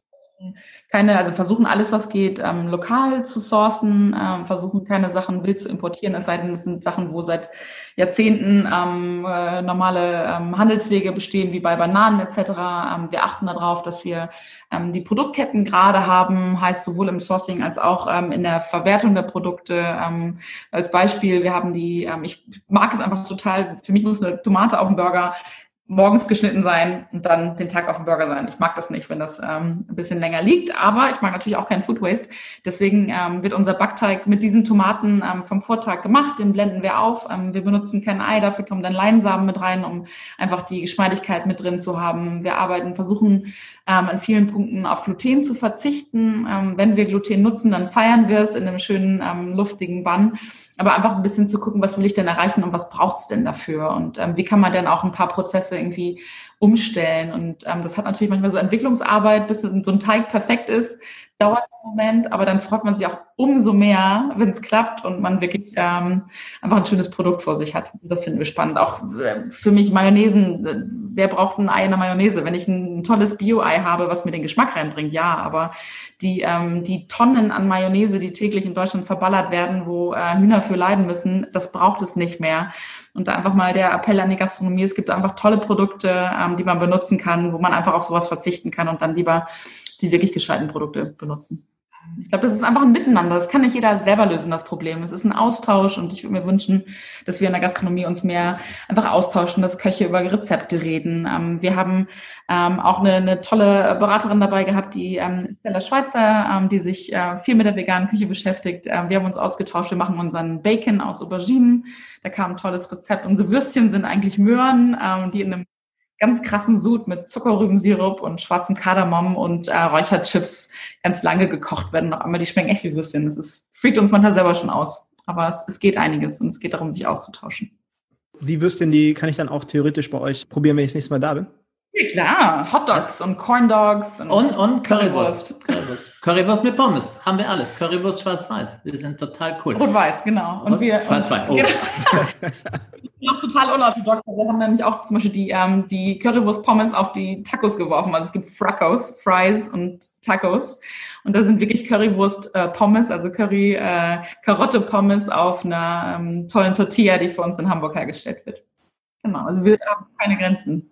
keine, also versuchen alles, was geht, ähm, lokal zu sourcen, ähm, versuchen keine Sachen wild zu importieren, es sei denn, es sind Sachen, wo seit Jahrzehnten ähm, äh, normale ähm, Handelswege bestehen, wie bei Bananen etc. Ähm, wir achten darauf, dass wir ähm, die Produktketten gerade haben, heißt sowohl im Sourcing als auch ähm, in der Verwertung der Produkte. Ähm, als Beispiel, wir haben die, ähm, ich mag es einfach total, für mich muss eine Tomate auf dem Burger morgens geschnitten sein und dann den Tag auf dem Burger sein. Ich mag das nicht, wenn das ähm, ein bisschen länger liegt, aber ich mag natürlich auch keinen Food Waste. Deswegen ähm, wird unser Backteig mit diesen Tomaten ähm, vom Vortag gemacht, den blenden wir auf. Ähm, wir benutzen kein Ei, dafür kommen dann Leinsamen mit rein, um einfach die Geschmeidigkeit mit drin zu haben. Wir arbeiten, versuchen ähm, an vielen Punkten auf Gluten zu verzichten. Ähm, wenn wir Gluten nutzen, dann feiern wir es in einem schönen, ähm, luftigen Bann. Aber einfach ein bisschen zu gucken, was will ich denn erreichen und was braucht es denn dafür? Und ähm, wie kann man denn auch ein paar Prozesse irgendwie umstellen? Und ähm, das hat natürlich manchmal so Entwicklungsarbeit, bis so ein Teig perfekt ist dauert einen Moment, aber dann freut man sich auch umso mehr, wenn es klappt und man wirklich ähm, einfach ein schönes Produkt vor sich hat. Das finden wir spannend. Auch äh, für mich Mayonnaisen. Äh, wer braucht ein Ei in der Mayonnaise? Wenn ich ein tolles Bio-Ei habe, was mir den Geschmack reinbringt, ja. Aber die, ähm, die Tonnen an Mayonnaise, die täglich in Deutschland verballert werden, wo äh, Hühner für leiden müssen, das braucht es nicht mehr. Und da einfach mal der Appell an die Gastronomie, es gibt einfach tolle Produkte, ähm, die man benutzen kann, wo man einfach auf sowas verzichten kann und dann lieber die wirklich gescheiten Produkte benutzen. Ich glaube, das ist einfach ein Miteinander. Das kann nicht jeder selber lösen, das Problem. Es ist ein Austausch und ich würde mir wünschen, dass wir in der Gastronomie uns mehr einfach austauschen, dass Köche über Rezepte reden. Ähm, wir haben ähm, auch eine, eine, tolle Beraterin dabei gehabt, die ähm, Stella Schweizer, ähm, die sich äh, viel mit der veganen Küche beschäftigt. Ähm, wir haben uns ausgetauscht. Wir machen unseren Bacon aus Auberginen. Da kam ein tolles Rezept. Unsere Würstchen sind eigentlich Möhren, ähm, die in einem ganz krassen Sud mit Zuckerrübensirup und schwarzen Kardamom und äh, Räucherchips ganz lange gekocht werden. Noch einmal, die schmecken echt wie Würstchen. Das ist, freakt uns manchmal selber schon aus. Aber es, es geht einiges und es geht darum, sich auszutauschen. Die Würstchen, die kann ich dann auch theoretisch bei euch probieren, wenn ich das nächste Mal da bin? Ja, klar, Hotdogs und Corn Dogs und, und, und Currywurst. Currywurst. Currywurst mit Pommes, haben wir alles. Currywurst schwarz-weiß. Wir sind total cool. Rot-weiß, genau. Und wir schwarz-weiß. Oh. Genau. das ist total unorthodox. Wir haben nämlich auch zum Beispiel die, ähm, die Currywurst-Pommes auf die Tacos geworfen. Also es gibt Fracos, Fries und Tacos. Und da sind wirklich Currywurst-Pommes, äh, also Curry-Karotte-Pommes äh, auf einer ähm, tollen Tortilla, die für uns in Hamburg hergestellt wird. Genau, also wir haben keine Grenzen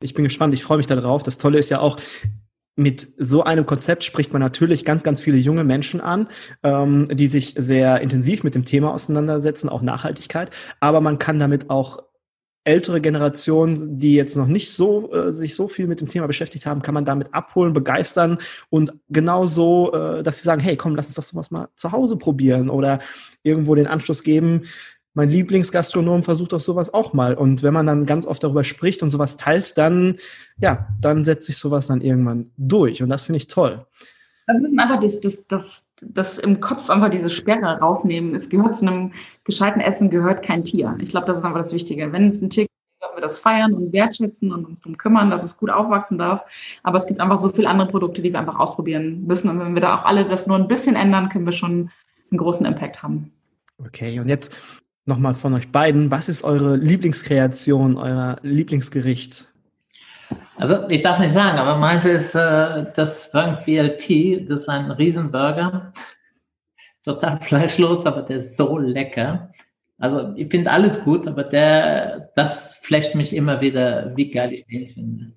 ich bin gespannt, ich freue mich darauf. Das Tolle ist ja auch, mit so einem Konzept spricht man natürlich ganz, ganz viele junge Menschen an, ähm, die sich sehr intensiv mit dem Thema auseinandersetzen, auch Nachhaltigkeit. Aber man kann damit auch ältere Generationen, die jetzt noch nicht so äh, sich so viel mit dem Thema beschäftigt haben, kann man damit abholen, begeistern und genauso, äh, dass sie sagen, hey, komm, lass uns doch sowas mal zu Hause probieren oder irgendwo den Anschluss geben, mein Lieblingsgastronom versucht doch sowas auch mal. Und wenn man dann ganz oft darüber spricht und sowas teilt, dann, ja, dann setzt sich sowas dann irgendwann durch. Und das finde ich toll. Wir müssen einfach das, das, das, das im Kopf einfach diese Sperre rausnehmen. Es gehört zu einem gescheiten Essen, gehört kein Tier. Ich glaube, das ist einfach das Wichtige. Wenn es ein Tier gibt, sollten wir das feiern und wertschätzen und uns darum kümmern, dass es gut aufwachsen darf. Aber es gibt einfach so viele andere Produkte, die wir einfach ausprobieren müssen. Und wenn wir da auch alle das nur ein bisschen ändern, können wir schon einen großen Impact haben. Okay, und jetzt nochmal von euch beiden. Was ist eure Lieblingskreation, euer Lieblingsgericht? Also ich darf nicht sagen, aber meins ist äh, das Frank BLT. Das ist ein Riesenburger. Total fleischlos, aber der ist so lecker. Also ich finde alles gut, aber der, das flecht mich immer wieder, wie geil ich den finde.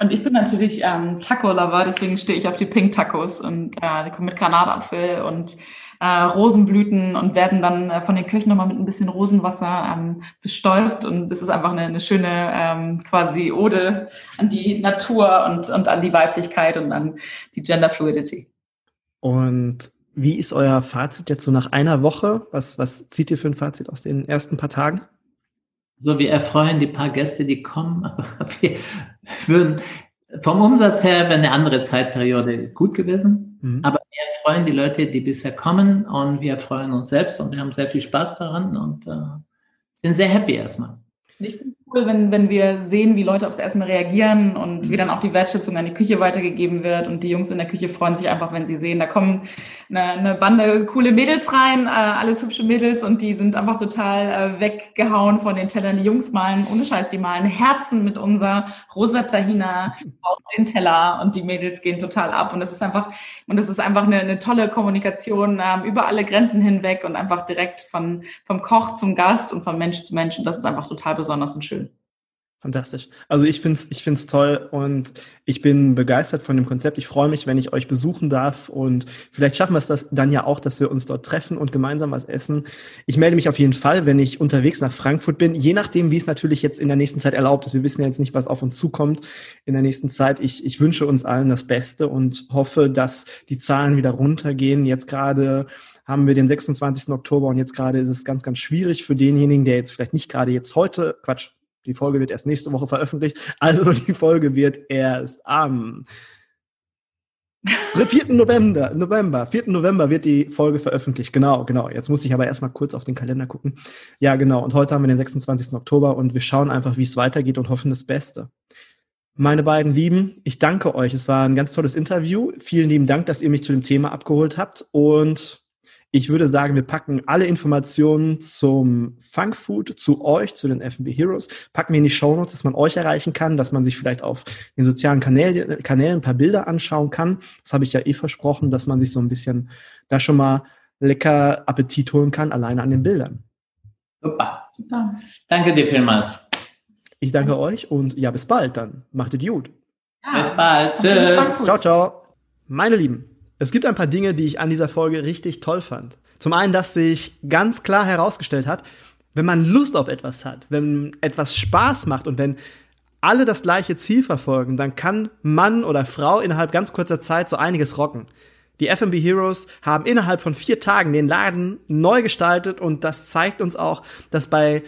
Und ich bin natürlich ähm, Taco-Lover, deswegen stehe ich auf die Pink Tacos und äh, die kommen mit Granatapfel und äh, Rosenblüten und werden dann äh, von den Köchen nochmal mit ein bisschen Rosenwasser ähm, bestäubt. Und es ist einfach eine, eine schöne ähm, quasi Ode an die Natur und, und an die Weiblichkeit und an die Gender Fluidity. Und wie ist euer Fazit jetzt so nach einer Woche? Was, was zieht ihr für ein Fazit aus den ersten paar Tagen? So, wir erfreuen die paar Gäste, die kommen, aber [LAUGHS] wir würden vom Umsatz her wäre eine andere Zeitperiode gut gewesen. Mhm. Aber wir freuen die Leute, die bisher kommen und wir freuen uns selbst und wir haben sehr viel Spaß daran und äh, sind sehr happy erstmal. Ich finde cool, wenn, wenn wir sehen, wie Leute aufs Essen reagieren und wie dann auch die Wertschätzung an die Küche weitergegeben wird. Und die Jungs in der Küche freuen sich einfach, wenn sie sehen, da kommen eine, eine Bande coole Mädels rein, äh, alles hübsche Mädels und die sind einfach total äh, weggehauen von den Tellern. Die Jungs malen, ohne Scheiß, die malen Herzen mit unser rosa Tahina auf den Teller und die Mädels gehen total ab. Und das ist einfach, und das ist einfach eine, eine tolle Kommunikation ähm, über alle Grenzen hinweg und einfach direkt von, vom Koch zum Gast und von Mensch zu Mensch. Und das ist einfach total besonders und schön. Fantastisch. Also ich finde es ich find's toll und ich bin begeistert von dem Konzept. Ich freue mich, wenn ich euch besuchen darf und vielleicht schaffen wir es das dann ja auch, dass wir uns dort treffen und gemeinsam was essen. Ich melde mich auf jeden Fall, wenn ich unterwegs nach Frankfurt bin, je nachdem, wie es natürlich jetzt in der nächsten Zeit erlaubt ist. Wir wissen ja jetzt nicht, was auf uns zukommt in der nächsten Zeit. Ich, ich wünsche uns allen das Beste und hoffe, dass die Zahlen wieder runtergehen. Jetzt gerade haben wir den 26. Oktober und jetzt gerade ist es ganz, ganz schwierig für denjenigen, der jetzt vielleicht nicht gerade jetzt heute, Quatsch, die Folge wird erst nächste Woche veröffentlicht. Also die Folge wird erst am 4. November, November, 4. November wird die Folge veröffentlicht. Genau, genau. Jetzt muss ich aber erstmal kurz auf den Kalender gucken. Ja, genau. Und heute haben wir den 26. Oktober und wir schauen einfach, wie es weitergeht und hoffen das Beste. Meine beiden Lieben, ich danke euch. Es war ein ganz tolles Interview. Vielen lieben Dank, dass ihr mich zu dem Thema abgeholt habt und ich würde sagen, wir packen alle Informationen zum Funkfood, zu euch, zu den FB Heroes, packen wir in die Show Notes, dass man euch erreichen kann, dass man sich vielleicht auf den sozialen Kanälen, Kanälen ein paar Bilder anschauen kann. Das habe ich ja eh versprochen, dass man sich so ein bisschen da schon mal lecker Appetit holen kann, alleine an den Bildern. Super, super. Danke dir vielmals. Ich danke euch und ja, bis bald dann. Macht es gut. Ja. Bis bald. Tschüss. Ciao, ciao. Meine Lieben. Es gibt ein paar Dinge, die ich an dieser Folge richtig toll fand. Zum einen, dass sich ganz klar herausgestellt hat, wenn man Lust auf etwas hat, wenn etwas Spaß macht und wenn alle das gleiche Ziel verfolgen, dann kann Mann oder Frau innerhalb ganz kurzer Zeit so einiges rocken. Die FMB Heroes haben innerhalb von vier Tagen den Laden neu gestaltet und das zeigt uns auch, dass bei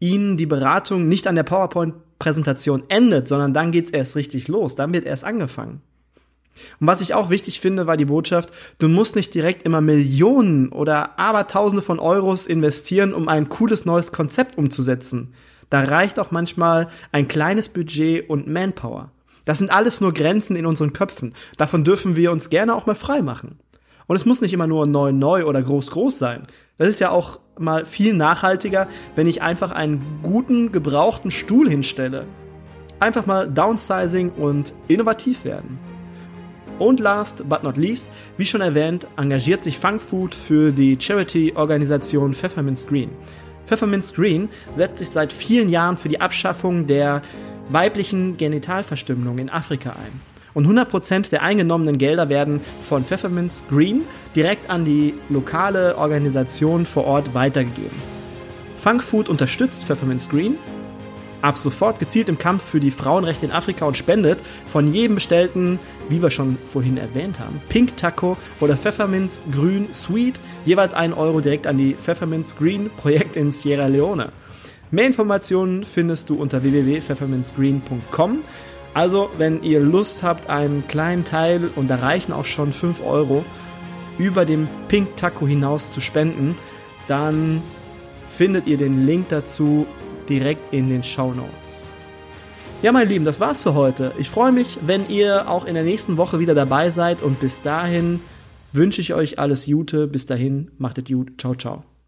ihnen die Beratung nicht an der PowerPoint-Präsentation endet, sondern dann geht's erst richtig los, dann wird erst angefangen. Und was ich auch wichtig finde, war die Botschaft, du musst nicht direkt immer Millionen oder Abertausende von Euros investieren, um ein cooles neues Konzept umzusetzen. Da reicht auch manchmal ein kleines Budget und Manpower. Das sind alles nur Grenzen in unseren Köpfen. Davon dürfen wir uns gerne auch mal frei machen. Und es muss nicht immer nur neu neu oder groß groß sein. Das ist ja auch mal viel nachhaltiger, wenn ich einfach einen guten gebrauchten Stuhl hinstelle. Einfach mal downsizing und innovativ werden. Und last but not least, wie schon erwähnt, engagiert sich Funkfood für die Charity-Organisation Pfefferminz Green. Pfefferminz Green setzt sich seit vielen Jahren für die Abschaffung der weiblichen Genitalverstümmelung in Afrika ein. Und 100% der eingenommenen Gelder werden von Pfefferminz Green direkt an die lokale Organisation vor Ort weitergegeben. Funkfood unterstützt Pfefferminz Green ab sofort gezielt im Kampf für die Frauenrechte in Afrika und spendet von jedem bestellten, wie wir schon vorhin erwähnt haben, Pink Taco oder Pfefferminz Grün Sweet jeweils einen Euro direkt an die Pfefferminz Green Projekt in Sierra Leone. Mehr Informationen findest du unter www.pfefferminzgreen.com. Also, wenn ihr Lust habt, einen kleinen Teil, und da reichen auch schon 5 Euro, über dem Pink Taco hinaus zu spenden, dann findet ihr den Link dazu direkt in den Show Notes. Ja, meine Lieben, das war's für heute. Ich freue mich, wenn ihr auch in der nächsten Woche wieder dabei seid und bis dahin wünsche ich euch alles Gute. Bis dahin, macht es gut. Ciao, ciao.